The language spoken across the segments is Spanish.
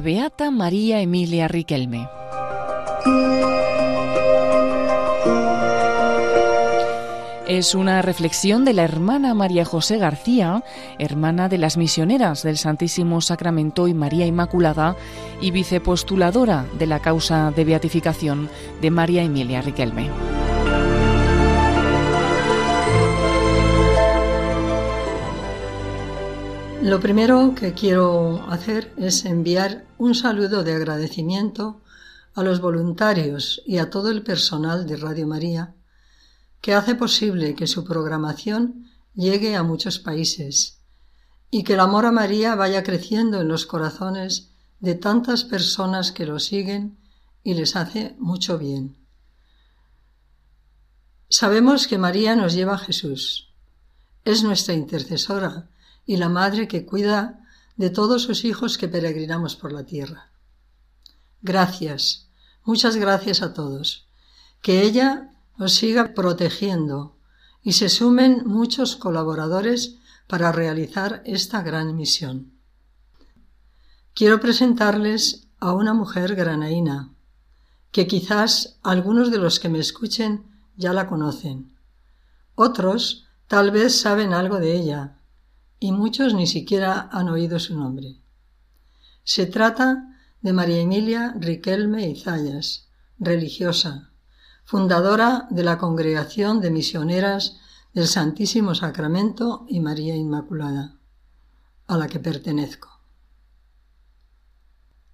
Beata María Emilia Riquelme. Es una reflexión de la hermana María José García, hermana de las misioneras del Santísimo Sacramento y María Inmaculada y vicepostuladora de la causa de beatificación de María Emilia Riquelme. Lo primero que quiero hacer es enviar un saludo de agradecimiento a los voluntarios y a todo el personal de Radio María que hace posible que su programación llegue a muchos países y que el amor a María vaya creciendo en los corazones de tantas personas que lo siguen y les hace mucho bien. Sabemos que María nos lleva a Jesús. Es nuestra intercesora y la madre que cuida de todos sus hijos que peregrinamos por la tierra. Gracias, muchas gracias a todos. Que ella os siga protegiendo y se sumen muchos colaboradores para realizar esta gran misión. Quiero presentarles a una mujer granaína, que quizás algunos de los que me escuchen ya la conocen. Otros tal vez saben algo de ella, y muchos ni siquiera han oído su nombre. Se trata de María Emilia Riquelme Izayas, religiosa, fundadora de la Congregación de Misioneras del Santísimo Sacramento y María Inmaculada, a la que pertenezco.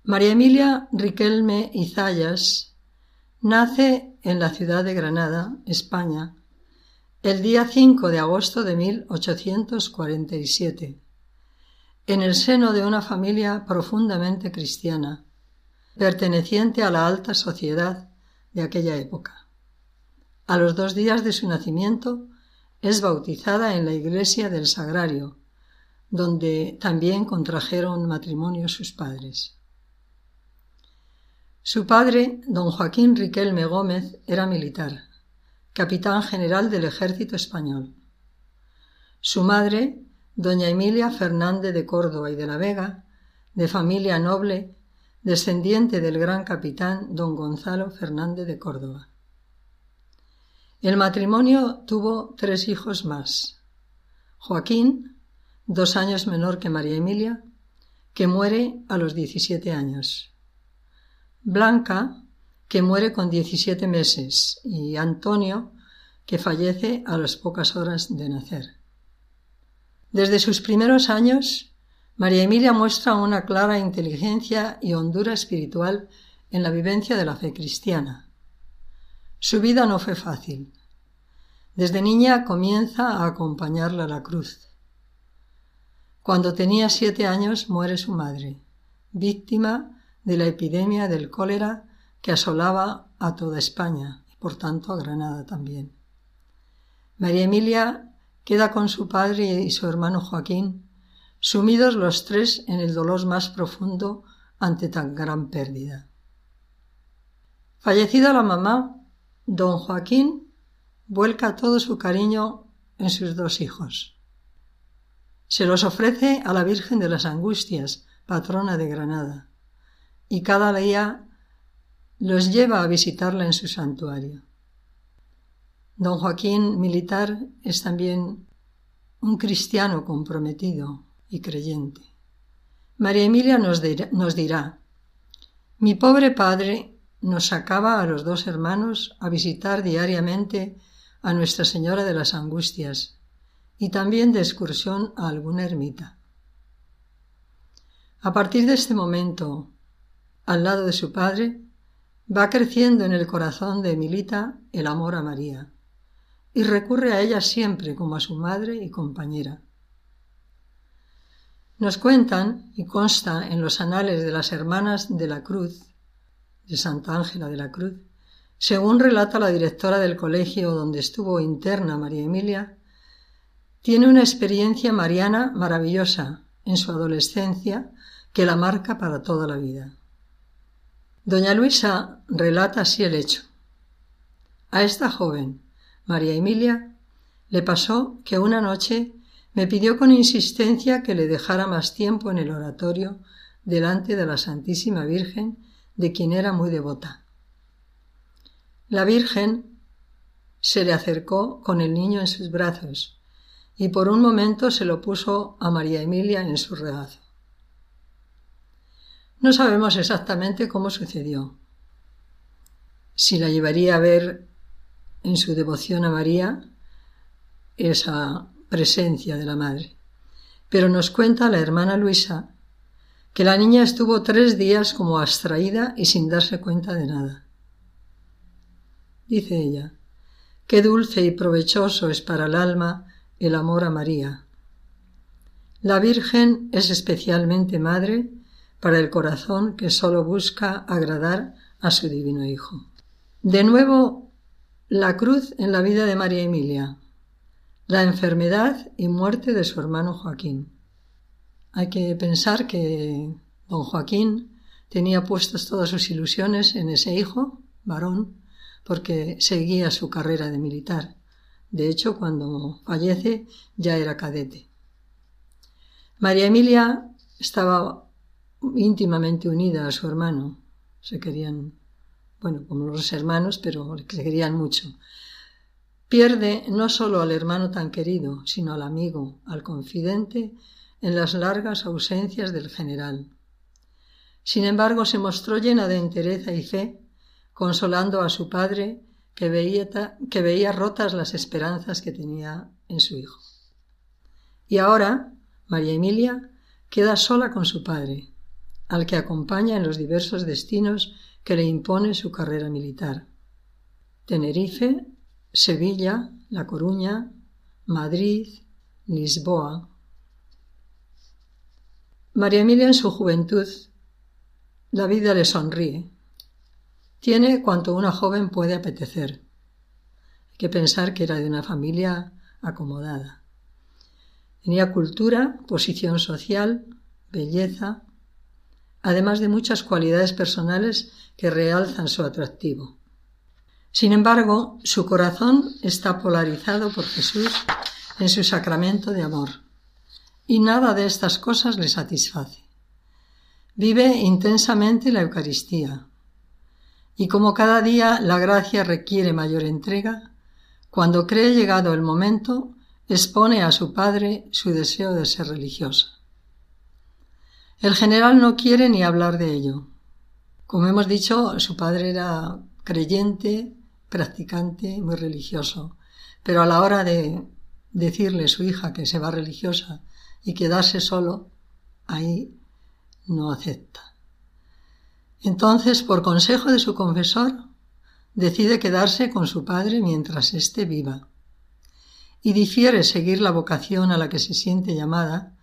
María Emilia Riquelme Izayas nace en la ciudad de Granada, España, el día 5 de agosto de 1847, en el seno de una familia profundamente cristiana, perteneciente a la alta sociedad de aquella época. A los dos días de su nacimiento es bautizada en la iglesia del Sagrario, donde también contrajeron matrimonio sus padres. Su padre, don Joaquín Riquelme Gómez, era militar, capitán general del ejército español. Su madre, doña Emilia Fernández de Córdoba y de la Vega, de familia noble, descendiente del gran capitán don Gonzalo Fernández de Córdoba. El matrimonio tuvo tres hijos más. Joaquín, dos años menor que María Emilia, que muere a los 17 años. Blanca, que muere con 17 meses, y Antonio, que fallece a las pocas horas de nacer. Desde sus primeros años, María Emilia muestra una clara inteligencia y hondura espiritual en la vivencia de la fe cristiana. Su vida no fue fácil. Desde niña comienza a acompañarla a la cruz. Cuando tenía siete años muere su madre, víctima de la epidemia del cólera que asolaba a toda España y por tanto a Granada también. María Emilia queda con su padre y su hermano Joaquín, sumidos los tres en el dolor más profundo ante tan gran pérdida. Fallecida la mamá, Don Joaquín vuelca todo su cariño en sus dos hijos. Se los ofrece a la Virgen de las Angustias, patrona de Granada, y cada día los lleva a visitarla en su santuario. Don Joaquín, militar, es también un cristiano comprometido y creyente. María Emilia nos dirá, mi pobre padre nos sacaba a los dos hermanos a visitar diariamente a Nuestra Señora de las Angustias y también de excursión a alguna ermita. A partir de este momento, al lado de su padre, va creciendo en el corazón de Emilita el amor a María y recurre a ella siempre como a su madre y compañera. Nos cuentan, y consta en los anales de las Hermanas de la Cruz, de Santa Ángela de la Cruz, según relata la directora del colegio donde estuvo interna María Emilia, tiene una experiencia mariana maravillosa en su adolescencia que la marca para toda la vida. Doña Luisa relata así el hecho. A esta joven, María Emilia, le pasó que una noche me pidió con insistencia que le dejara más tiempo en el oratorio delante de la Santísima Virgen, de quien era muy devota. La Virgen se le acercó con el niño en sus brazos y por un momento se lo puso a María Emilia en su regazo. No sabemos exactamente cómo sucedió. Si la llevaría a ver en su devoción a María esa presencia de la Madre. Pero nos cuenta la hermana Luisa que la niña estuvo tres días como abstraída y sin darse cuenta de nada. Dice ella, qué dulce y provechoso es para el alma el amor a María. La Virgen es especialmente madre para el corazón que sólo busca agradar a su divino Hijo. De nuevo, la cruz en la vida de María Emilia, la enfermedad y muerte de su hermano Joaquín. Hay que pensar que don Joaquín tenía puestas todas sus ilusiones en ese hijo, varón, porque seguía su carrera de militar. De hecho, cuando fallece ya era cadete. María Emilia estaba íntimamente unida a su hermano. Se querían, bueno, como los hermanos, pero se querían mucho. Pierde no solo al hermano tan querido, sino al amigo, al confidente, en las largas ausencias del general. Sin embargo, se mostró llena de entereza y fe, consolando a su padre que veía, que veía rotas las esperanzas que tenía en su hijo. Y ahora, María Emilia queda sola con su padre, al que acompaña en los diversos destinos que le impone su carrera militar. Tenerife, Sevilla, La Coruña, Madrid, Lisboa. María Emilia en su juventud, la vida le sonríe. Tiene cuanto una joven puede apetecer. Hay que pensar que era de una familia acomodada. Tenía cultura, posición social, belleza, además de muchas cualidades personales que realzan su atractivo. Sin embargo, su corazón está polarizado por Jesús en su sacramento de amor, y nada de estas cosas le satisface. Vive intensamente la Eucaristía, y como cada día la gracia requiere mayor entrega, cuando cree llegado el momento, expone a su padre su deseo de ser religiosa. El general no quiere ni hablar de ello. Como hemos dicho, su padre era creyente, practicante, muy religioso, pero a la hora de decirle a su hija que se va religiosa y quedarse solo, ahí no acepta. Entonces, por consejo de su confesor, decide quedarse con su padre mientras éste viva y difiere seguir la vocación a la que se siente llamada,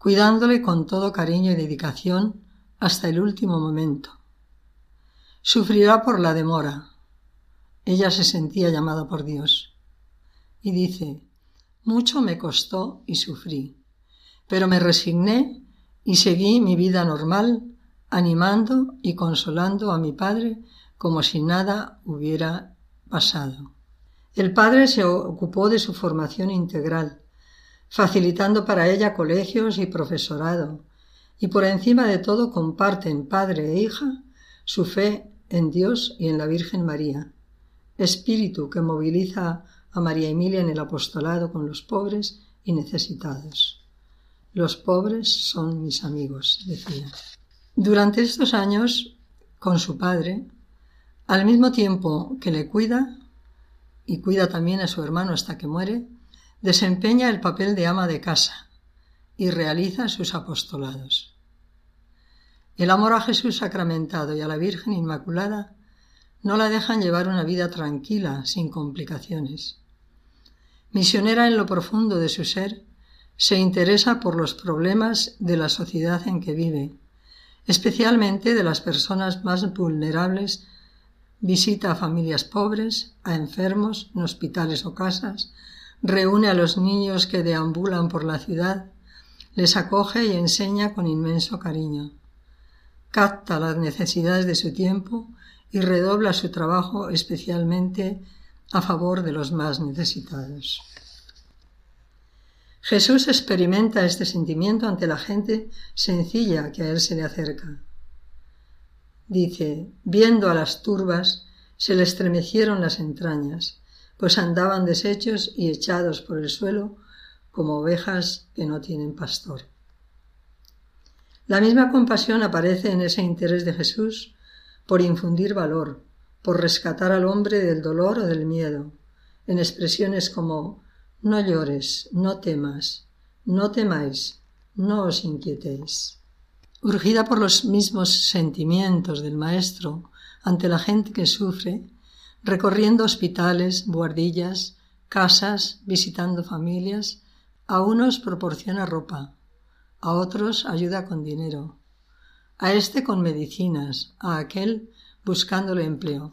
cuidándole con todo cariño y dedicación hasta el último momento. Sufrirá por la demora, ella se sentía llamada por Dios. Y dice, mucho me costó y sufrí, pero me resigné y seguí mi vida normal, animando y consolando a mi padre como si nada hubiera pasado. El padre se ocupó de su formación integral, facilitando para ella colegios y profesorado, y por encima de todo comparten padre e hija su fe en Dios y en la Virgen María, espíritu que moviliza a María Emilia en el apostolado con los pobres y necesitados. Los pobres son mis amigos, decía. Durante estos años, con su padre, al mismo tiempo que le cuida, y cuida también a su hermano hasta que muere, desempeña el papel de ama de casa y realiza sus apostolados. El amor a Jesús sacramentado y a la Virgen Inmaculada no la dejan llevar una vida tranquila, sin complicaciones. Misionera en lo profundo de su ser, se interesa por los problemas de la sociedad en que vive, especialmente de las personas más vulnerables, visita a familias pobres, a enfermos en hospitales o casas, reúne a los niños que deambulan por la ciudad, les acoge y enseña con inmenso cariño. Capta las necesidades de su tiempo y redobla su trabajo especialmente a favor de los más necesitados. Jesús experimenta este sentimiento ante la gente sencilla que a él se le acerca. Dice, viendo a las turbas, se le estremecieron las entrañas, pues andaban deshechos y echados por el suelo como ovejas que no tienen pastor. La misma compasión aparece en ese interés de Jesús por infundir valor, por rescatar al hombre del dolor o del miedo, en expresiones como no llores, no temas, no temáis, no os inquietéis. Urgida por los mismos sentimientos del Maestro, ante la gente que sufre, recorriendo hospitales, buhardillas, casas, visitando familias, a unos proporciona ropa, a otros ayuda con dinero, a este con medicinas, a aquel buscándole empleo.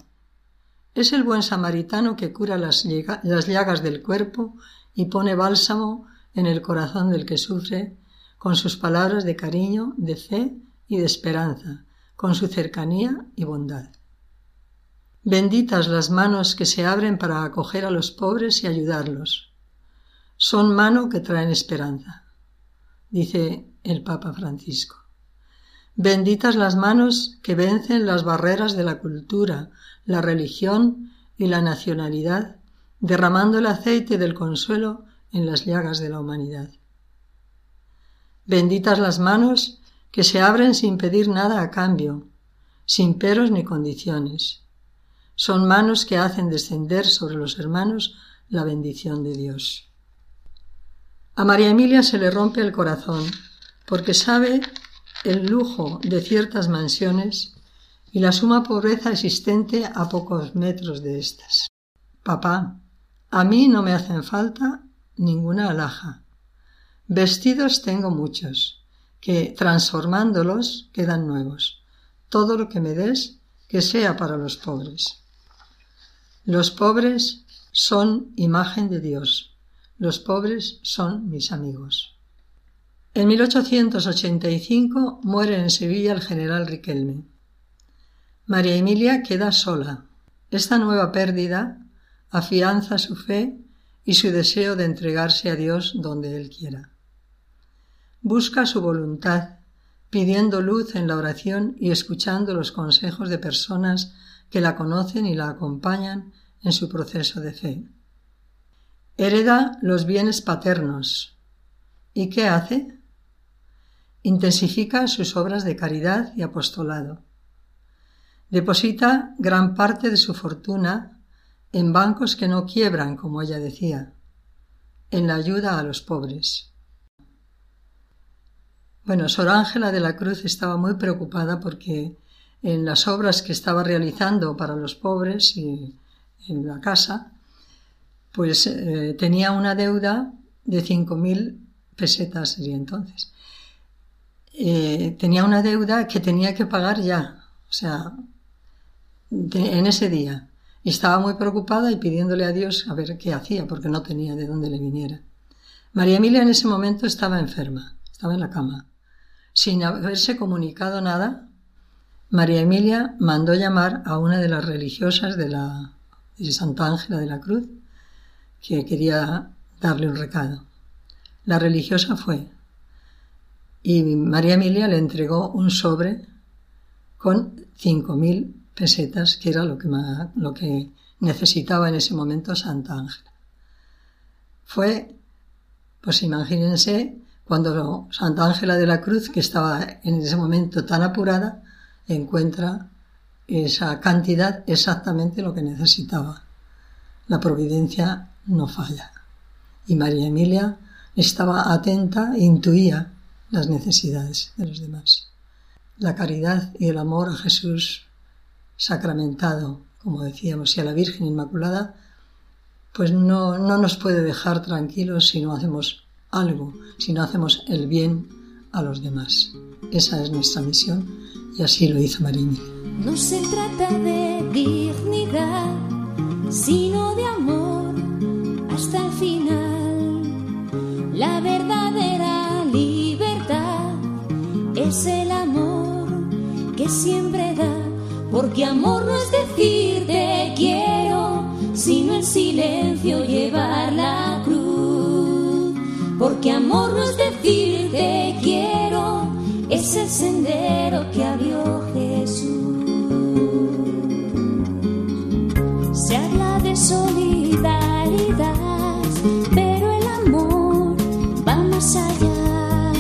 Es el buen samaritano que cura las, las llagas del cuerpo y pone bálsamo en el corazón del que sufre con sus palabras de cariño, de fe y de esperanza, con su cercanía y bondad. Benditas las manos que se abren para acoger a los pobres y ayudarlos. Son manos que traen esperanza, dice el Papa Francisco. Benditas las manos que vencen las barreras de la cultura, la religión y la nacionalidad, derramando el aceite del consuelo en las llagas de la humanidad. Benditas las manos que se abren sin pedir nada a cambio, sin peros ni condiciones son manos que hacen descender sobre los hermanos la bendición de Dios. A María Emilia se le rompe el corazón porque sabe el lujo de ciertas mansiones y la suma pobreza existente a pocos metros de éstas. Papá, a mí no me hacen falta ninguna alhaja. Vestidos tengo muchos, que transformándolos quedan nuevos. Todo lo que me des, que sea para los pobres. Los pobres son imagen de Dios. Los pobres son mis amigos. En 1885 muere en Sevilla el general Riquelme. María Emilia queda sola. Esta nueva pérdida afianza su fe y su deseo de entregarse a Dios donde Él quiera. Busca su voluntad, pidiendo luz en la oración y escuchando los consejos de personas que la conocen y la acompañan en su proceso de fe. Hereda los bienes paternos. ¿Y qué hace? Intensifica sus obras de caridad y apostolado. Deposita gran parte de su fortuna en bancos que no quiebran, como ella decía, en la ayuda a los pobres. Bueno, Sor Ángela de la Cruz estaba muy preocupada porque en las obras que estaba realizando para los pobres y en la casa, pues eh, tenía una deuda de 5.000 pesetas sería entonces. Eh, tenía una deuda que tenía que pagar ya, o sea, en ese día. Y estaba muy preocupada y pidiéndole a Dios a ver qué hacía, porque no tenía de dónde le viniera. María Emilia en ese momento estaba enferma, estaba en la cama. Sin haberse comunicado nada, María Emilia mandó llamar a una de las religiosas de la, de Santa Ángela de la Cruz, que quería darle un recado. La religiosa fue y María Emilia le entregó un sobre con cinco mil pesetas, que era lo que, lo que necesitaba en ese momento Santa Ángela. Fue, pues imagínense, cuando Santa Ángela de la Cruz, que estaba en ese momento tan apurada, encuentra esa cantidad exactamente lo que necesitaba. La providencia no falla. Y María Emilia estaba atenta e intuía las necesidades de los demás. La caridad y el amor a Jesús sacramentado, como decíamos, y a la Virgen Inmaculada, pues no, no nos puede dejar tranquilos si no hacemos algo, si no hacemos el bien a los demás. Esa es nuestra misión y así lo hizo Emilia. No se trata de dignidad, sino de amor hasta el final. La verdadera libertad es el amor que siempre da, porque amor no es decir te quiero, sino en silencio llevar la cruz. porque amor no es decir te quiero, es el sendero que abrió Jesús. Se habla de solidaridad, pero el amor va más allá.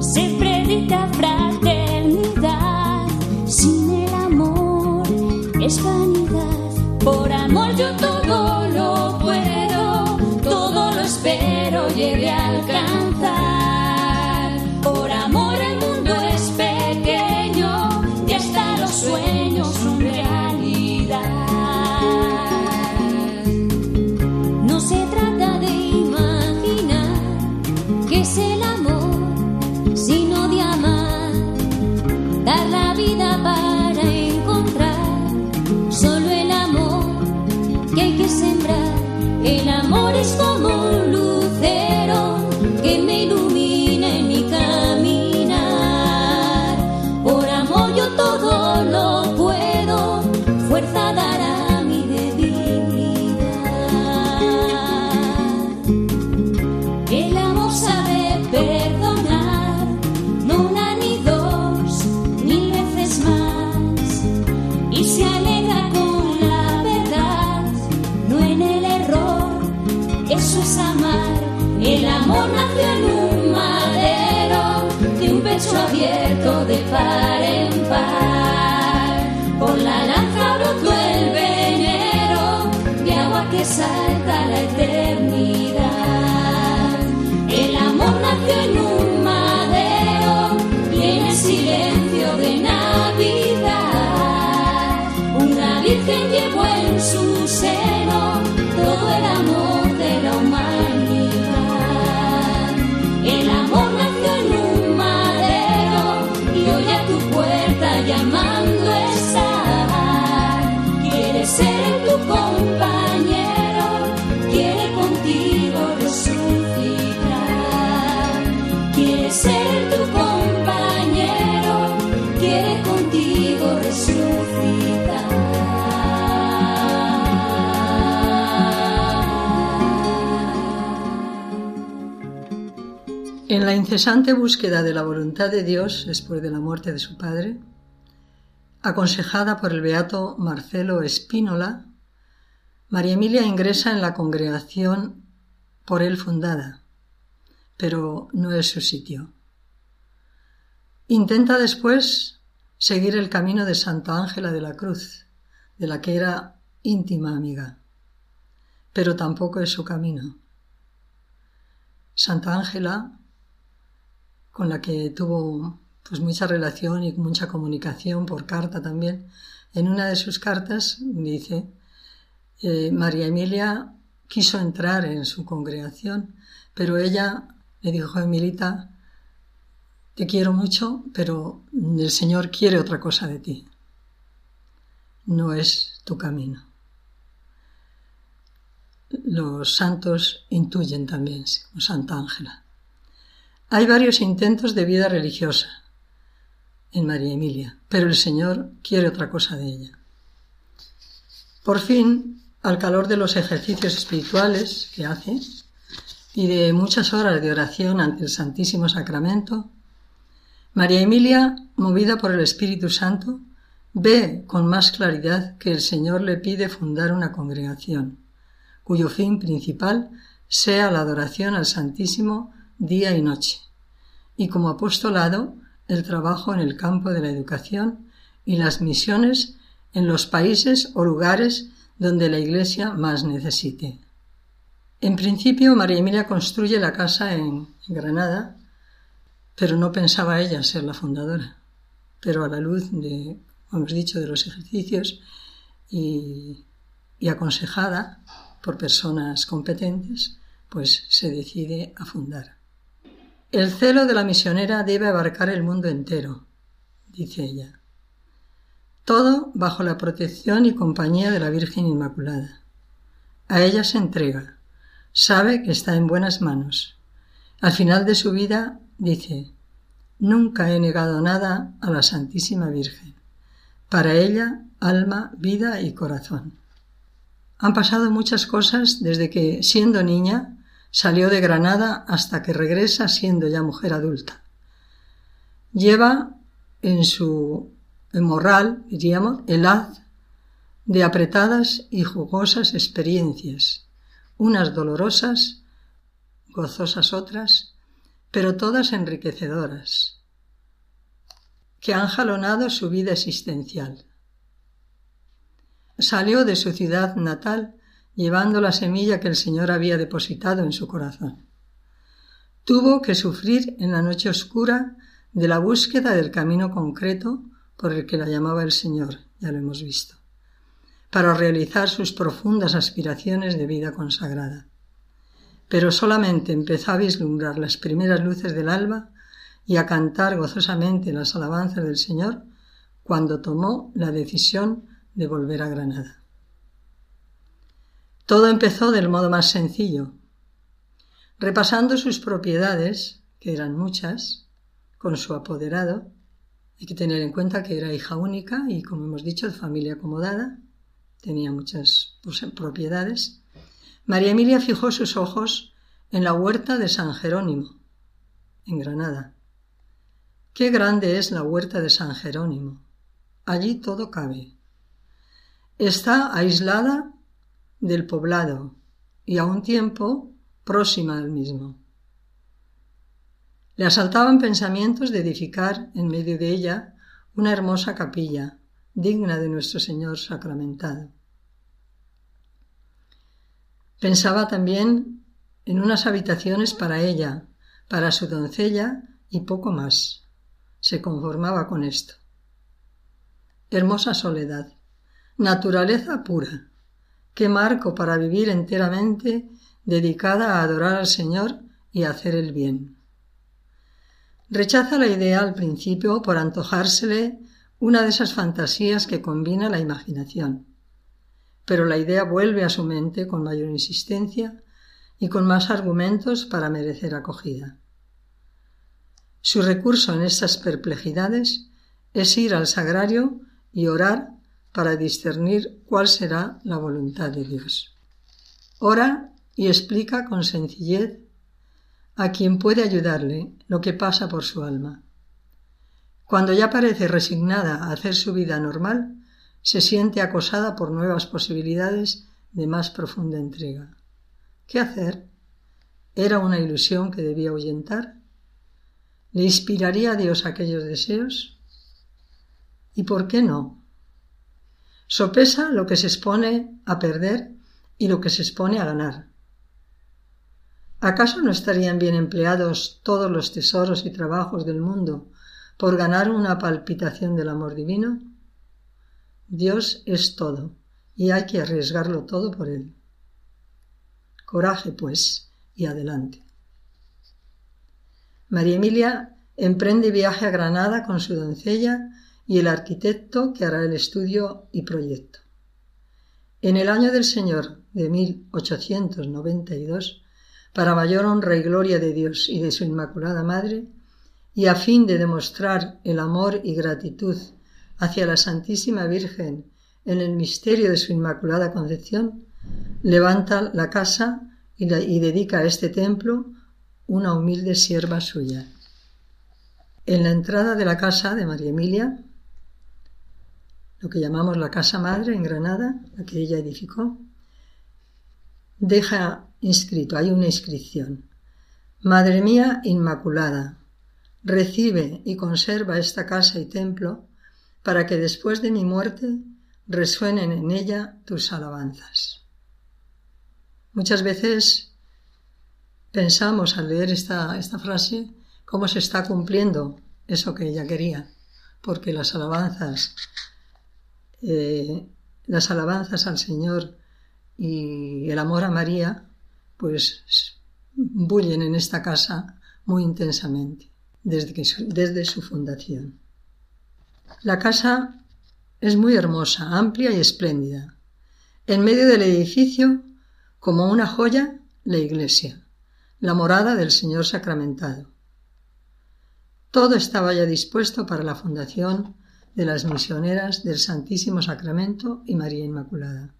Se predica fraternidad, sin el amor es vanidad. En la incesante búsqueda de la voluntad de Dios después de la muerte de su padre, aconsejada por el beato Marcelo Espínola, María Emilia ingresa en la congregación por él fundada, pero no es su sitio. Intenta después seguir el camino de Santa Ángela de la Cruz, de la que era íntima amiga, pero tampoco es su camino. Santa Ángela, con la que tuvo pues mucha relación y mucha comunicación por carta también, en una de sus cartas dice, eh, María Emilia quiso entrar en su congregación, pero ella le dijo Emilita, te quiero mucho, pero el Señor quiere otra cosa de ti. No es tu camino. Los santos intuyen también, como Santa Ángela. Hay varios intentos de vida religiosa en María Emilia, pero el Señor quiere otra cosa de ella. Por fin, al calor de los ejercicios espirituales que hace y de muchas horas de oración ante el Santísimo Sacramento, María Emilia, movida por el Espíritu Santo, ve con más claridad que el Señor le pide fundar una congregación, cuyo fin principal sea la adoración al Santísimo día y noche, y como apostolado el trabajo en el campo de la educación y las misiones en los países o lugares donde la Iglesia más necesite. En principio, María Emilia construye la casa en Granada, pero no pensaba ella ser la fundadora. Pero a la luz de, hemos dicho, de los ejercicios y, y aconsejada por personas competentes, pues se decide a fundar. El celo de la misionera debe abarcar el mundo entero, dice ella. Todo bajo la protección y compañía de la Virgen Inmaculada. A ella se entrega, sabe que está en buenas manos. Al final de su vida dice, nunca he negado nada a la Santísima Virgen. Para ella, alma, vida y corazón. Han pasado muchas cosas desde que, siendo niña, Salió de Granada hasta que regresa siendo ya mujer adulta. Lleva en su morral, diríamos, el haz de apretadas y jugosas experiencias, unas dolorosas, gozosas otras, pero todas enriquecedoras, que han jalonado su vida existencial. Salió de su ciudad natal llevando la semilla que el Señor había depositado en su corazón. Tuvo que sufrir en la noche oscura de la búsqueda del camino concreto por el que la llamaba el Señor, ya lo hemos visto, para realizar sus profundas aspiraciones de vida consagrada. Pero solamente empezó a vislumbrar las primeras luces del alba y a cantar gozosamente las alabanzas del Señor cuando tomó la decisión de volver a Granada. Todo empezó del modo más sencillo. Repasando sus propiedades, que eran muchas, con su apoderado, hay que tener en cuenta que era hija única y, como hemos dicho, de familia acomodada, tenía muchas pues, propiedades. María Emilia fijó sus ojos en la huerta de San Jerónimo, en Granada. Qué grande es la huerta de San Jerónimo. Allí todo cabe. Está aislada del poblado y a un tiempo próxima al mismo. Le asaltaban pensamientos de edificar en medio de ella una hermosa capilla digna de nuestro Señor sacramentado. Pensaba también en unas habitaciones para ella, para su doncella y poco más. Se conformaba con esto. Hermosa soledad, naturaleza pura, Qué marco para vivir enteramente dedicada a adorar al Señor y a hacer el bien. Rechaza la idea al principio por antojársele una de esas fantasías que combina la imaginación, pero la idea vuelve a su mente con mayor insistencia y con más argumentos para merecer acogida. Su recurso en estas perplejidades es ir al sagrario y orar para discernir cuál será la voluntad de Dios. Ora y explica con sencillez a quien puede ayudarle lo que pasa por su alma. Cuando ya parece resignada a hacer su vida normal, se siente acosada por nuevas posibilidades de más profunda entrega. ¿Qué hacer? ¿Era una ilusión que debía ahuyentar? ¿Le inspiraría a Dios aquellos deseos? ¿Y por qué no? Sopesa lo que se expone a perder y lo que se expone a ganar. ¿Acaso no estarían bien empleados todos los tesoros y trabajos del mundo por ganar una palpitación del amor divino? Dios es todo y hay que arriesgarlo todo por Él. Coraje, pues, y adelante. María Emilia emprende viaje a Granada con su doncella y el arquitecto que hará el estudio y proyecto. En el año del Señor de 1892, para mayor honra y gloria de Dios y de su Inmaculada Madre, y a fin de demostrar el amor y gratitud hacia la Santísima Virgen en el misterio de su Inmaculada Concepción, levanta la casa y, dedica a este templo una humilde sierva suya. En la entrada de la casa de María Emilia lo que llamamos la Casa Madre en Granada, la que ella edificó, deja inscrito, hay una inscripción. Madre mía Inmaculada, recibe y conserva esta casa y templo para que después de mi muerte resuenen en ella tus alabanzas. Muchas veces pensamos al leer esta, esta frase cómo se está cumpliendo eso que ella quería, porque las alabanzas eh, las alabanzas al Señor y el amor a María, pues bullen en esta casa muy intensamente desde, desde su fundación. La casa es muy hermosa, amplia y espléndida. En medio del edificio, como una joya, la iglesia, la morada del Señor sacramentado. Todo estaba ya dispuesto para la fundación de las misioneras del Santísimo Sacramento y María Inmaculada.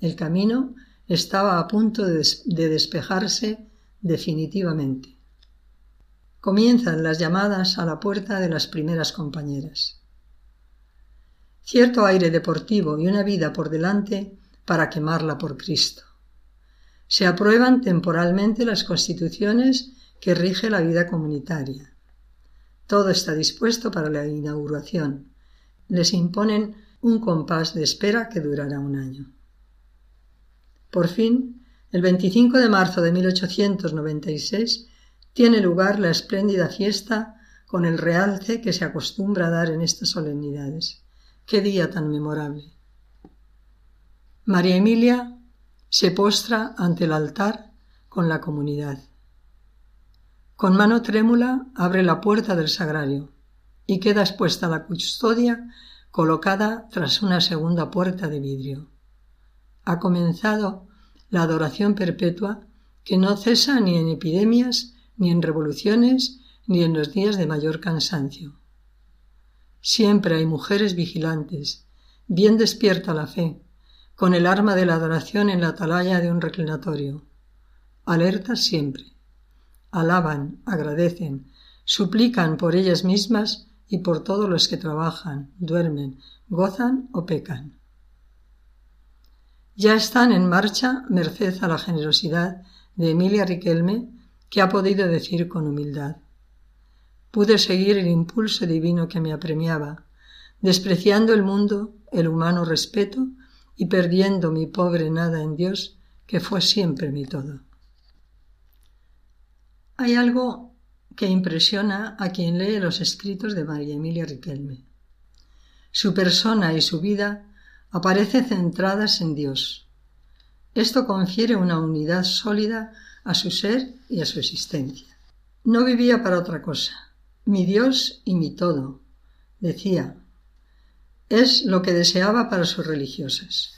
El camino estaba a punto de, despejarse definitivamente. Comienzan las llamadas a la puerta de las primeras compañeras. Cierto aire deportivo y una vida por delante para quemarla por Cristo. Se aprueban temporalmente las constituciones que rige la vida comunitaria. Todo está dispuesto para la inauguración. Les imponen un compás de espera que durará un año. Por fin, el 25 de marzo de 1896 tiene lugar la espléndida fiesta con el realce que se acostumbra a dar en estas solemnidades. ¡Qué día tan memorable! María Emilia se postra ante el altar con la comunidad. Con mano trémula abre la puerta del sagrario y queda expuesta la custodia colocada tras una segunda puerta de vidrio. Ha comenzado la adoración perpetua que no cesa ni en epidemias, ni en revoluciones, ni en los días de mayor cansancio. Siempre hay mujeres vigilantes, bien despierta la fe, con el arma de la adoración en la atalaya de un reclinatorio. Alertas siempre. Alaban, agradecen, suplican por ellas mismas y por todos los que trabajan, duermen, gozan o pecan. Ya están en marcha, merced a la generosidad de Emilia Riquelme, que ha podido decir con humildad. Pude seguir el impulso divino que me apremiaba, despreciando el mundo, el humano respeto y perdiendo mi pobre nada en Dios, que fue siempre mi todo. Hay algo que impresiona a quien lee los escritos de María Emilia Riquelme. Su persona y su vida aparecen centradas en Dios. Esto confiere una unidad sólida a su ser y a su existencia. No vivía para otra cosa. Mi Dios y mi todo, decía, es lo que deseaba para sus religiosas.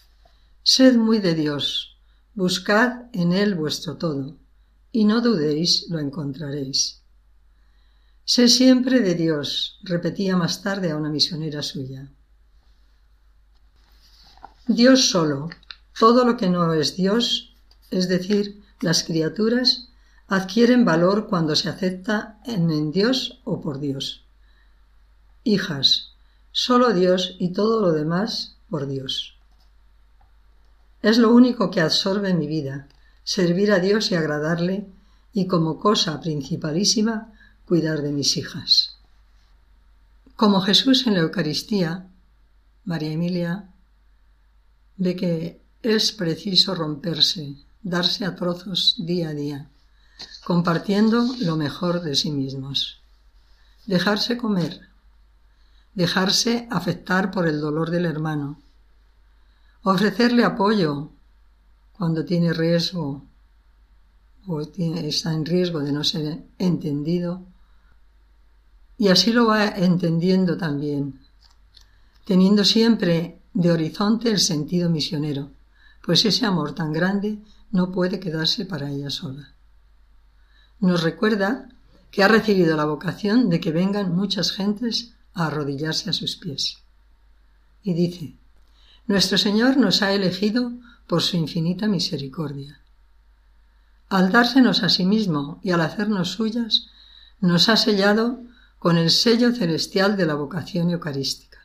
Sed muy de Dios, buscad en Él vuestro todo, y no dudéis, lo encontraréis. Sé siempre de Dios, repetía más tarde a una misionera suya. Dios solo, todo lo que no es Dios, es decir, las criaturas, adquieren valor cuando se acepta en, Dios o por Dios. Hijas, Solo Dios y todo lo demás por Dios. Es lo único que absorbe mi vida, servir a Dios y agradarle, y como cosa principalísima, cuidar de mis hijas. Como Jesús en la Eucaristía, María Emilia ve que es preciso romperse, darse a trozos día a día, compartiendo lo mejor de sí mismos, dejarse comer, dejarse afectar por el dolor del hermano, ofrecerle apoyo cuando tiene riesgo o está en riesgo de no ser entendido, y así lo va entendiendo también, teniendo siempre de horizonte el sentido misionero, pues ese amor tan grande no puede quedarse para ella sola. Nos recuerda que ha recibido la vocación de que vengan muchas gentes a arrodillarse a sus pies. Y dice, Nuestro Señor nos ha elegido por su infinita misericordia. Al dársenos a sí mismo y al hacernos suyas, nos ha sellado con el sello celestial de la vocación eucarística.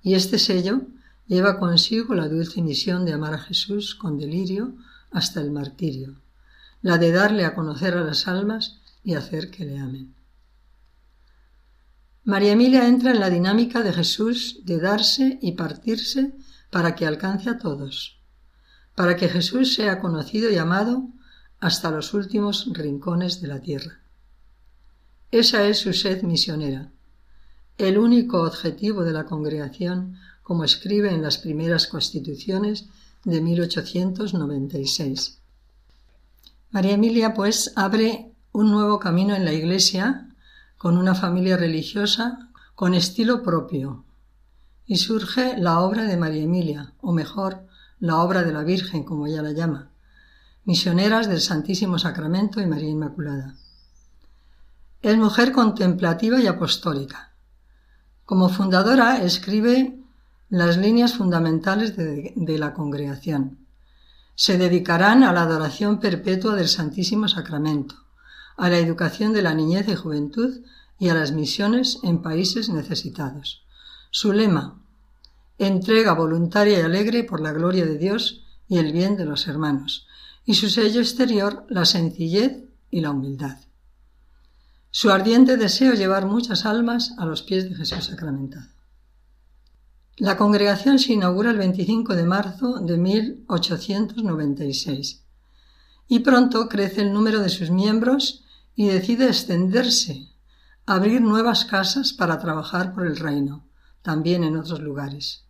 Y este sello lleva consigo la dulce misión de amar a Jesús con delirio hasta el martirio, la de darle a conocer a las almas y hacer que le amen. María Emilia entra en la dinámica de Jesús de darse y partirse para que alcance a todos, para que Jesús sea conocido y amado hasta los últimos rincones de la tierra. Esa es su sed misionera, el único objetivo de la congregación, como escribe en las primeras constituciones de 1896. María Emilia, pues, abre un nuevo camino en la Iglesia con una familia religiosa con estilo propio. Y surge la obra de María Emilia, o mejor, la obra de la Virgen, como ella la llama, misioneras del Santísimo Sacramento y María Inmaculada. Es mujer contemplativa y apostólica. Como fundadora escribe las líneas fundamentales de, de la congregación. se dedicarán a la adoración perpetua del Santísimo Sacramento, a la educación de la niñez y juventud y a las misiones en países necesitados. Su lema, entrega voluntaria y alegre por la gloria de Dios y el bien de los hermanos, y su sello exterior, la sencillez y la humildad. Su ardiente deseo llevar muchas almas a los pies de Jesús sacramentado. La congregación se inaugura el 25 de marzo de 1896 y pronto crece el número de sus miembros y decide extenderse, abrir nuevas casas para trabajar por el reino, también en otros lugares.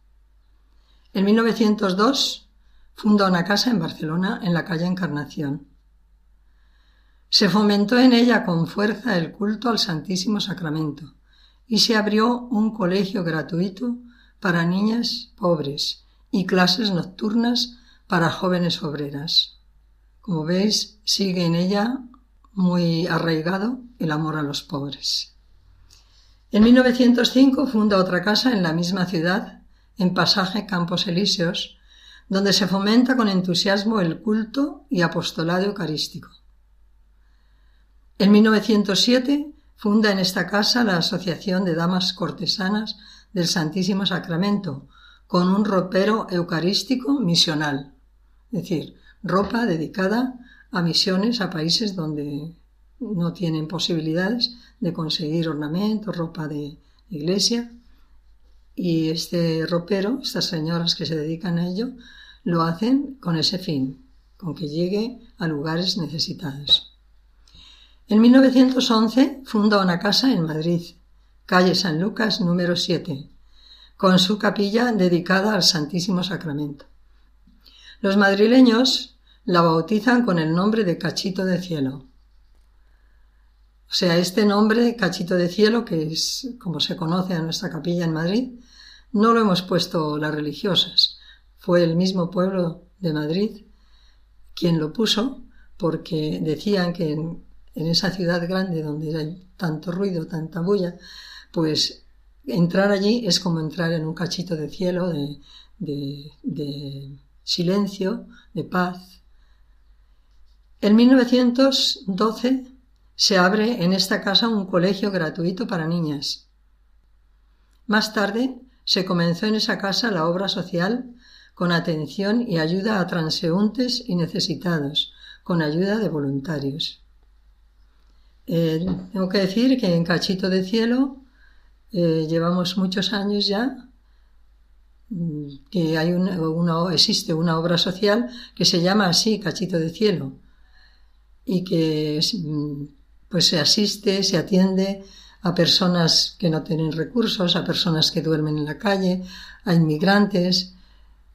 En 1902 funda una casa en Barcelona en la calle Encarnación. Se fomentó en ella con fuerza el culto al Santísimo Sacramento y se abrió un colegio gratuito para niñas pobres y clases nocturnas para jóvenes obreras. Como veis, sigue en ella muy arraigado el amor a los pobres. En 1905 funda otra casa en la misma ciudad, en Pasaje Campos Elíseos, donde se fomenta con entusiasmo el culto y apostolado eucarístico. En 1907 funda en esta casa la Asociación de Damas Cortesanas del Santísimo Sacramento, con un ropero eucarístico misional, es decir, ropa dedicada a misiones a países donde no tienen posibilidades de conseguir ornamentos, ropa de iglesia. Y este ropero, estas señoras que se dedican a ello, lo hacen con ese fin, con que llegue a lugares necesitados. En 1911 funda una casa en Madrid, calle San Lucas número 7, con su capilla dedicada al Santísimo Sacramento. Los madrileños la bautizan con el nombre de Cachito de Cielo. O sea, este nombre, Cachito de Cielo, que es como se conoce a nuestra capilla en Madrid, no lo hemos puesto las religiosas. Fue el mismo pueblo de Madrid quien lo puso porque decían que en, esa ciudad grande donde hay tanto ruido, tanta bulla, pues entrar allí es como entrar en un cachito de cielo, de, de, silencio, de paz. En 1912 se abre en esta casa un colegio gratuito para niñas. Más tarde se comenzó en esa casa la obra social con atención y ayuda a transeúntes y necesitados, con ayuda de voluntarios. Eh, tengo que decir que en Cachito de Cielo eh, llevamos muchos años ya que hay una, existe una obra social que se llama así, Cachito de Cielo, y que mm, pues se asiste, se atiende a personas que no tienen recursos, a personas que duermen en la calle, a inmigrantes.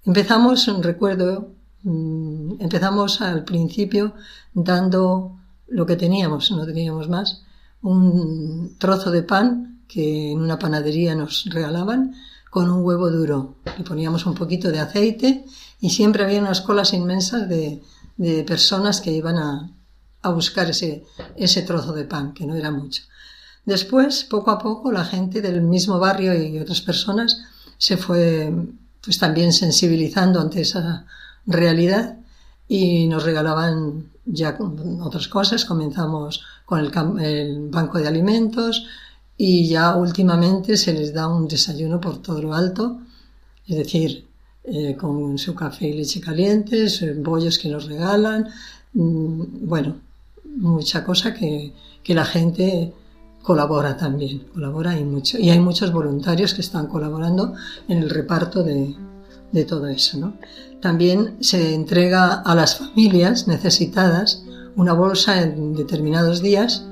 Empezamos, recuerdo, mm, empezamos al principio dando lo que teníamos, no teníamos más, un trozo de pan que en una panadería nos regalaban con un huevo duro. Le poníamos un poquito de aceite y siempre había unas colas inmensas de, personas que iban a, buscar ese, ese trozo de pan, que no era mucho. Después, poco a poco, la gente del mismo barrio y otras personas se fue pues también sensibilizando ante esa realidad y nos regalaban ya otras cosas. Comenzamos con el banco de alimentos, y ya últimamente se les da un desayuno por todo lo alto, es decir, eh, con su café y leche calientes, bollos que nos regalan, mm, bueno, mucha cosa que, que, la gente colabora también, colabora y mucho. Y hay muchos voluntarios que están colaborando en el reparto de, de todo eso. ¿no? También se entrega a las familias necesitadas una bolsa en determinados días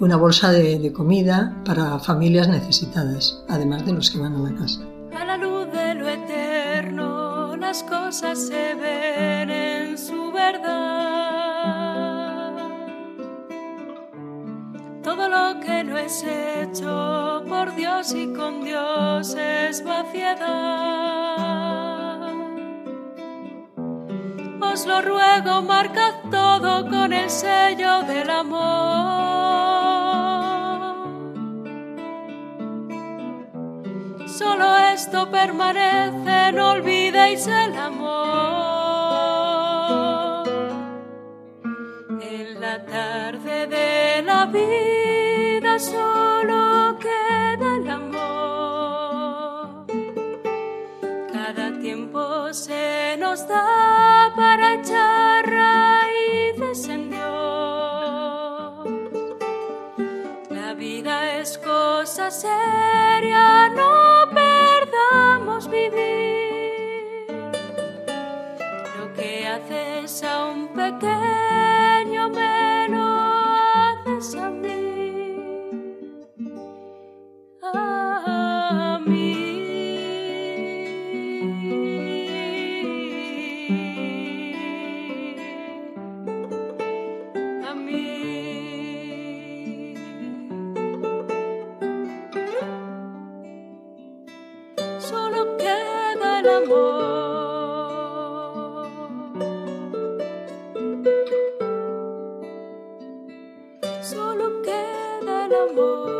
una bolsa de, comida para familias necesitadas, además de los que van a la casa. A la luz de lo eterno, las cosas se ven en su verdad todo lo que no es hecho por Dios y con Dios es vaciedad. Os lo ruego, marcad todo con el sello del amor. Solo esto permanece, no olvidéis el amor. En la tarde de la vida solo queda el amor. Cada tiempo se nos da para echar raíces en Dios. La vida es cosa seria, no perdamos vivir. Lo que haces a un pequeño me lo haces a mí. Solo queda el amor.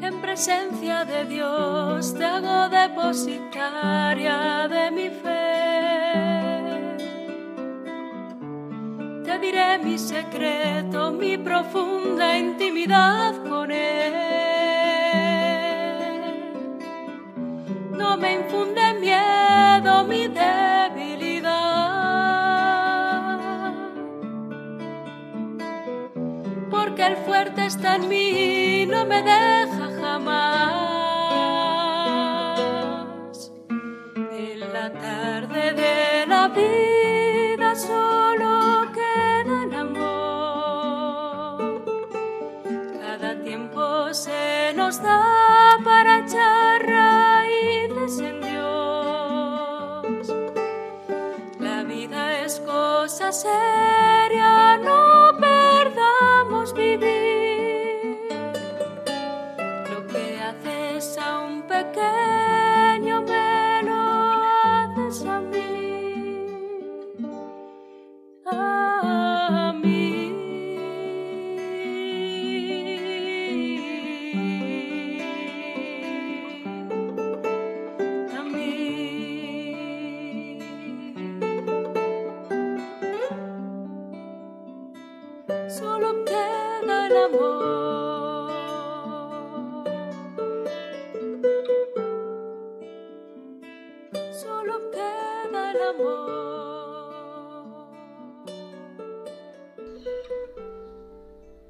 En presencia de Dios te hago depositaria de mi. Mi secreto, mi profunda intimidad con Él. No me infunde miedo mi debilidad porque el fuerte está en mí, no me deja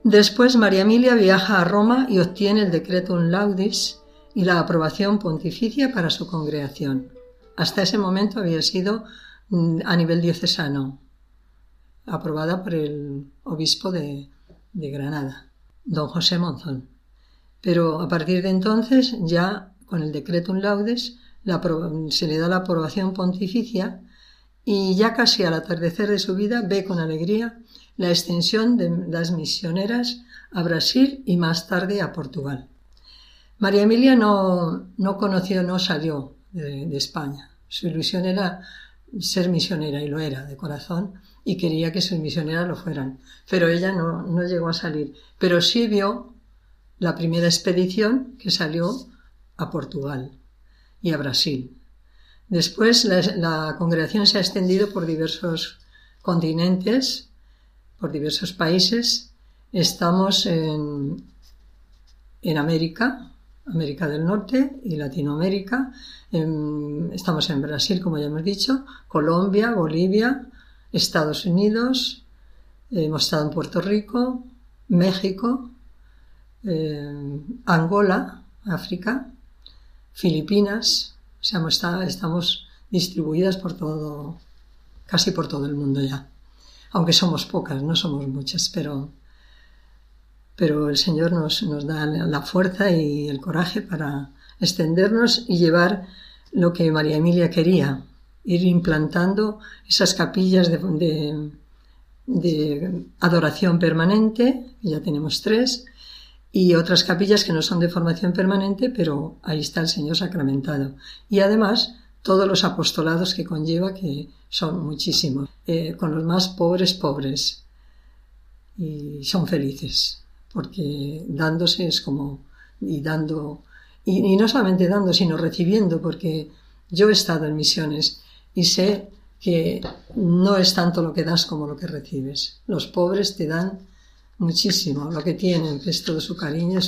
Después María Emilia viaja a Roma y obtiene el Decretum Laudis y la aprobación pontificia para su congregación. Hasta ese momento había sido mm, a nivel diocesano, aprobada por el obispo de, de Granada, don José Monzón. Pero a partir de entonces, ya con el Decretum Laudes, se le da la aprobación pontificia y ya casi al atardecer de su vida ve con alegría la extensión de las misioneras a Brasil y más tarde a Portugal. María Emilia no, no conoció, no salió de España. Su ilusión era ser misionera y lo era de corazón y quería que sus misioneras lo fueran. Pero ella no, no llegó a salir. Pero sí vio la primera expedición que salió a Portugal y a Brasil. Después la, congregación se ha extendido por diversos continentes, por diversos países. Estamos en, en América, América del Norte y Latinoamérica. En- estamos en Brasil, como ya hemos dicho, Colombia, Bolivia, Estados Unidos, hemos estado en Puerto Rico, México, eh, Angola, África, Filipinas, o sea, estamos distribuidas por todo, casi por todo el mundo ya. Aunque somos pocas, no somos muchas, pero, pero el Señor nos, nos da la fuerza y el coraje para extendernos y llevar lo que María Emilia quería, ir implantando esas capillas de, adoración permanente, ya tenemos tres, y otras capillas que no son de formación permanente, pero ahí está el Señor sacramentado. Y además todos los apostolados que conlleva, que son muchísimos, eh, con los más pobres pobres. Y son felices, porque dándose es como, y dando y, no solamente dando, sino recibiendo, porque yo he estado en misiones y sé que no es tanto lo que das como lo que recibes. Los pobres te dan muchísimo, lo que tienen, que es todo su cariño,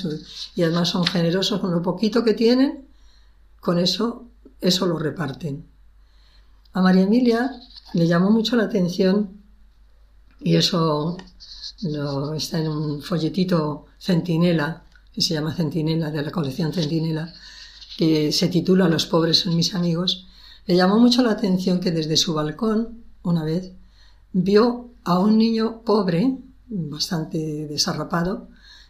y además son generosos con lo poquito que tienen, con eso, eso lo reparten. A María Emilia le llamó mucho la atención, y eso está en un folletito Centinela, que se llama Centinela, de la colección Centinela, que se titula Los pobres son mis amigos, le llamó mucho la atención que desde su balcón, una vez, vio a un niño pobre, bastante desarrapado,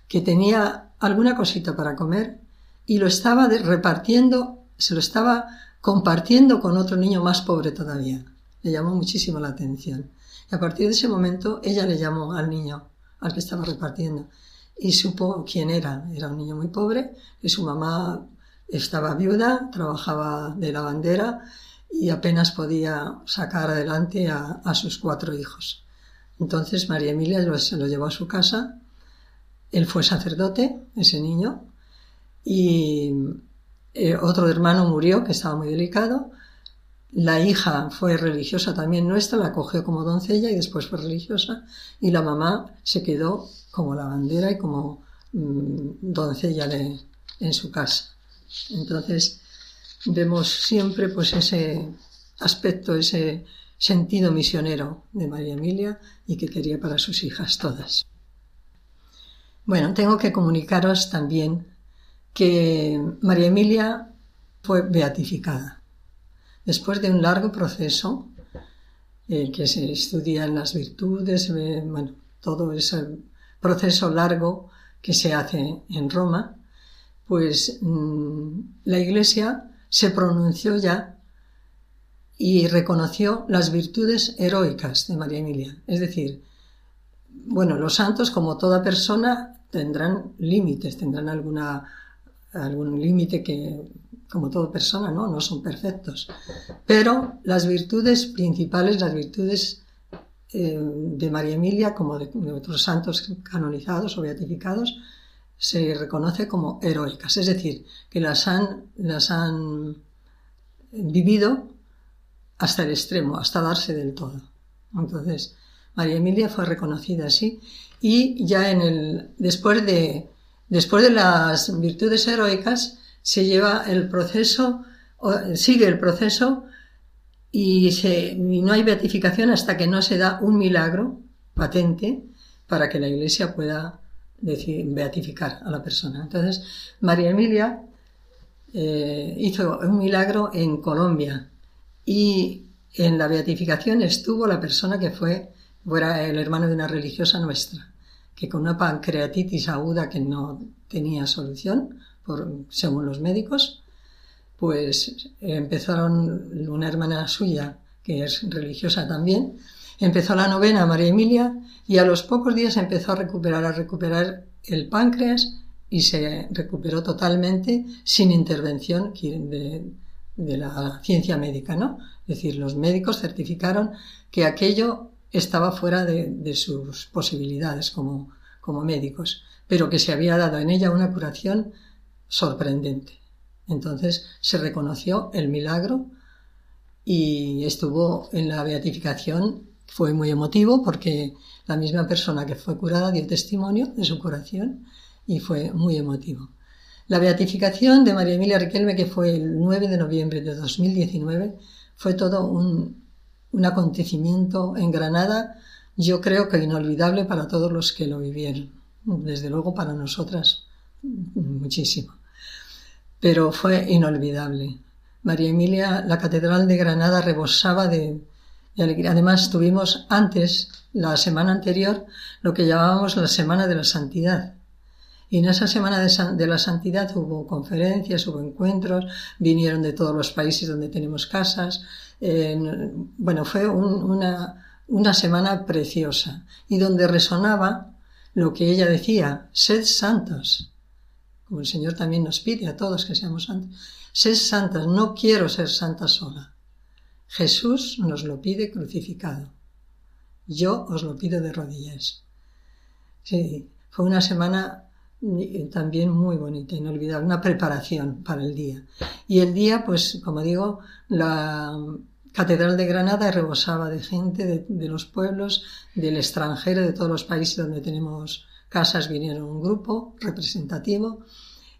que tenía alguna cosita para comer y lo estaba repartiendo, se lo estaba compartiendo con otro niño más pobre todavía. Le llamó muchísimo la atención. Y a partir de ese momento ella le llamó al niño, al que estaba repartiendo, y supo quién era. Era un niño muy pobre, que su mamá estaba viuda, trabajaba de lavandera y apenas podía sacar adelante a, sus cuatro hijos. Entonces María Emilia se lo llevó a su casa. Él fue sacerdote, ese niño, y eh, otro hermano murió, que estaba muy delicado. La hija fue religiosa también nuestra, la cogió como doncella y después fue religiosa. Y la mamá se quedó como lavandera y como mm, doncella en su casa. Entonces vemos siempre pues ese aspecto, ese sentido misionero de María Emilia y que quería para sus hijas todas. Bueno, tengo que comunicaros también que María Emilia fue beatificada. Después de un largo proceso eh, que se estudian las virtudes, bueno, todo ese proceso largo que se hace en Roma, pues mm, la Iglesia se pronunció ya y reconoció las virtudes heroicas de María Emilia. Es decir, bueno, los santos, como toda persona, tendrán límites, tendrán alguna, algún límite que, como toda persona, ¿no? no son perfectos. Pero las virtudes principales, las virtudes eh, de María Emilia, como de otros santos canonizados o beatificados, se reconoce como heroicas, es decir, que las han, las han vivido hasta el extremo, hasta darse del todo. Entonces, María Emilia fue reconocida así y ya en el, después de, después de las virtudes heroicas se lleva el proceso, sigue el proceso y, no hay beatificación hasta que no se da un milagro patente para que la Iglesia pueda decir, beatificar a la persona. Entonces, María Emilia eh, hizo un milagro en Colombia y en la beatificación estuvo la persona que fue, fuera el hermano de una religiosa nuestra, que con una pancreatitis aguda que no tenía solución, por, según los médicos, pues empezaron una hermana suya, que es religiosa también, Empezó la novena María Emilia y a los pocos días empezó a recuperar, a recuperar el páncreas y se recuperó totalmente sin intervención de, la ciencia médica, ¿no? Es decir, los médicos certificaron que aquello estaba fuera de, sus posibilidades como, como médicos, pero que se había dado en ella una curación sorprendente. Entonces se reconoció el milagro y estuvo en la beatificación fue muy emotivo porque la misma persona que fue curada dio testimonio de su curación y fue muy emotivo. La beatificación de María Emilia Riquelme, que fue el 9 de noviembre de 2019, fue todo un, un acontecimiento en Granada, yo creo que inolvidable para todos los que lo vivieron. Desde luego para nosotras muchísimo. Pero fue inolvidable. María Emilia, la Catedral de Granada rebosaba de, Además, tuvimos antes, la semana anterior, lo que llamábamos la Semana de la Santidad. Y en esa Semana de, la Santidad hubo conferencias, hubo encuentros, vinieron de todos los países donde tenemos casas. bueno, fue una, una semana preciosa y donde resonaba lo que ella decía, sed santos, como el Señor también nos pide a todos que seamos santos. Sed santas, no quiero ser santa sola. Jesús nos lo pide crucificado. Yo os lo pido de rodillas. Sí, fue una semana también muy bonita, inolvidable, una preparación para el día. Y el día, pues como digo, la Catedral de Granada rebosaba de gente de, los pueblos, del extranjero, de todos los países donde tenemos casas, vinieron un grupo representativo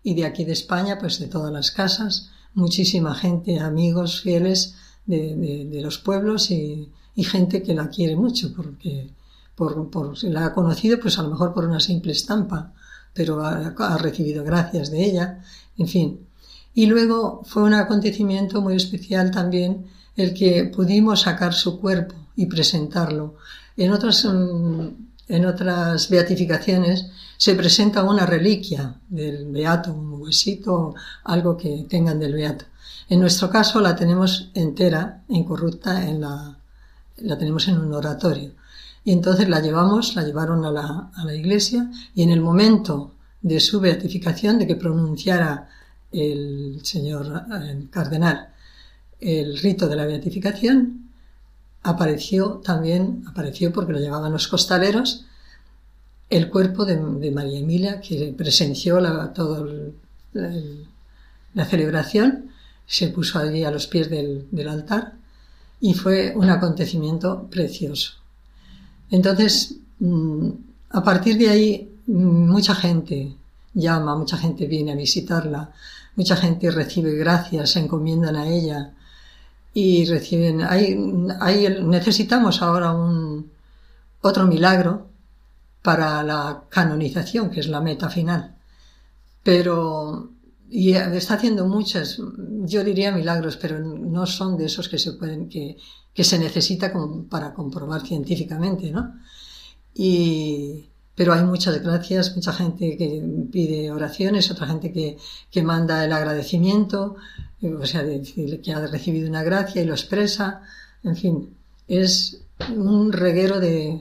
y de aquí de España, pues de todas las casas, muchísima gente, amigos fieles de, los pueblos y, gente que la quiere mucho porque por, por, la ha conocido pues a lo mejor por una simple estampa pero ha, recibido gracias de ella, en fin. Y luego fue un acontecimiento muy especial también el que pudimos sacar su cuerpo y presentarlo. En otras, mm, en otras beatificaciones se presenta una reliquia del beato, un huesito, algo que tengan del beato. En nuestro caso la tenemos entera, incorrupta, en la, la tenemos en un oratorio. Y entonces la llevamos, la llevaron a la, a la iglesia y en el momento de su beatificación, de que pronunciara el señor cardenal el rito de la beatificación, apareció también, apareció porque lo llevaban los costaleros, el cuerpo de, María Emilia, que presenció la, todo la celebración, se puso allí a los pies del, altar y fue un acontecimiento precioso. Entonces, mm, a partir de ahí, mm, mucha gente llama, mucha gente viene a visitarla, mucha gente recibe gracias, se encomiendan a ella y reciben. Hay, necesitamos ahora un otro milagro para la canonización, que es la meta final. Pero y está haciendo muchas, yo diría milagros, pero no son de esos que se pueden, que, que se necesita como para comprobar científicamente, ¿no? Y, pero hay muchas gracias, mucha gente que pide oraciones, otra gente que, que manda el agradecimiento, o sea, que ha recibido una gracia y lo expresa, en fin, es un reguero de,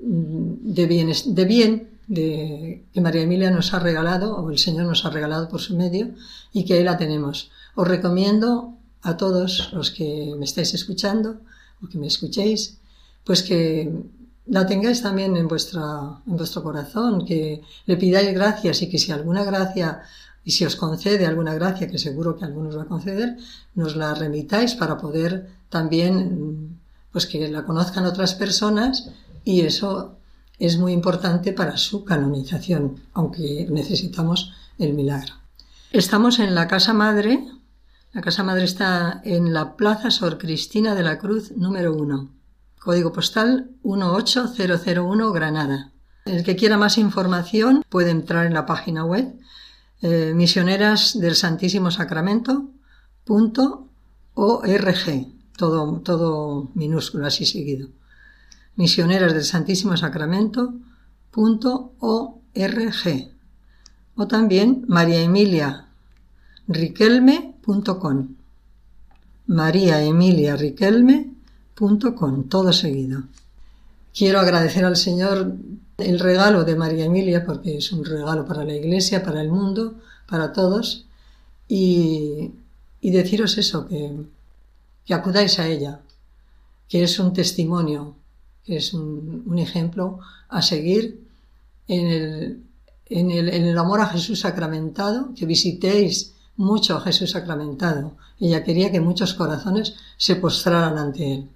de, bienes, de bien de, que María Emilia nos ha regalado, o el Señor nos ha regalado por su medio, y que ahí la tenemos. Os recomiendo a todos los que me estáis escuchando, o que me escuchéis, pues que la tengáis también en, vuestra, en vuestro corazón, que le pidáis gracias y que si alguna gracia y si os concede alguna gracia, que seguro que algunos va a conceder, nos la remitáis para poder también, pues que la conozcan otras personas y eso es muy importante para su canonización, aunque necesitamos el milagro. Estamos en la Casa Madre. La Casa Madre está en la Plaza Sor Cristina de la Cruz número 1 código postal 18001 Granada. El que quiera más información puede entrar en la página web eh, misioneras del Santísimo Sacramento todo, todo minúsculo así seguido. Misioneras del Santísimo Sacramento o también María Emilia Riquelme.com María Emilia Riquelme con todo seguido. Quiero agradecer al Señor el regalo de María Emilia, porque es un regalo para la Iglesia, para el mundo, para todos, y, deciros eso, que, que, acudáis a ella, que es un testimonio, que es un, ejemplo a seguir en el, en, el, amor a Jesús sacramentado, que visitéis mucho a Jesús sacramentado. Ella quería que muchos corazones se postraran ante Él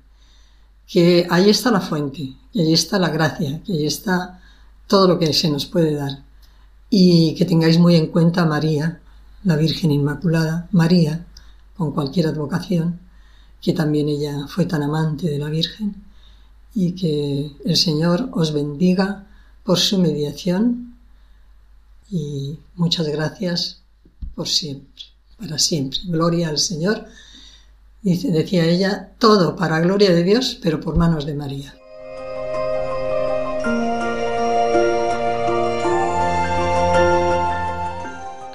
que ahí está la fuente, que ahí está la gracia, que ahí está todo lo que se nos puede dar. Y que tengáis muy en cuenta a María, la Virgen Inmaculada, María, con cualquier advocación, que también ella fue tan amante de la Virgen, y que el Señor os bendiga por su mediación y muchas gracias por siempre, para siempre. Gloria al Señor decía ella, todo para gloria de Dios, pero por manos de María.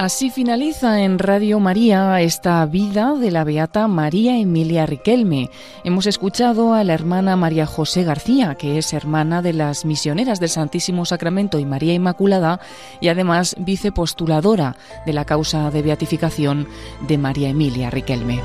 Así finaliza en Radio María esta vida de la beata María Emilia Riquelme. Hemos escuchado a la hermana María José García, que es hermana de las misioneras del Santísimo Sacramento y María Inmaculada, y además vicepostuladora de la causa de beatificación de María Emilia Riquelme.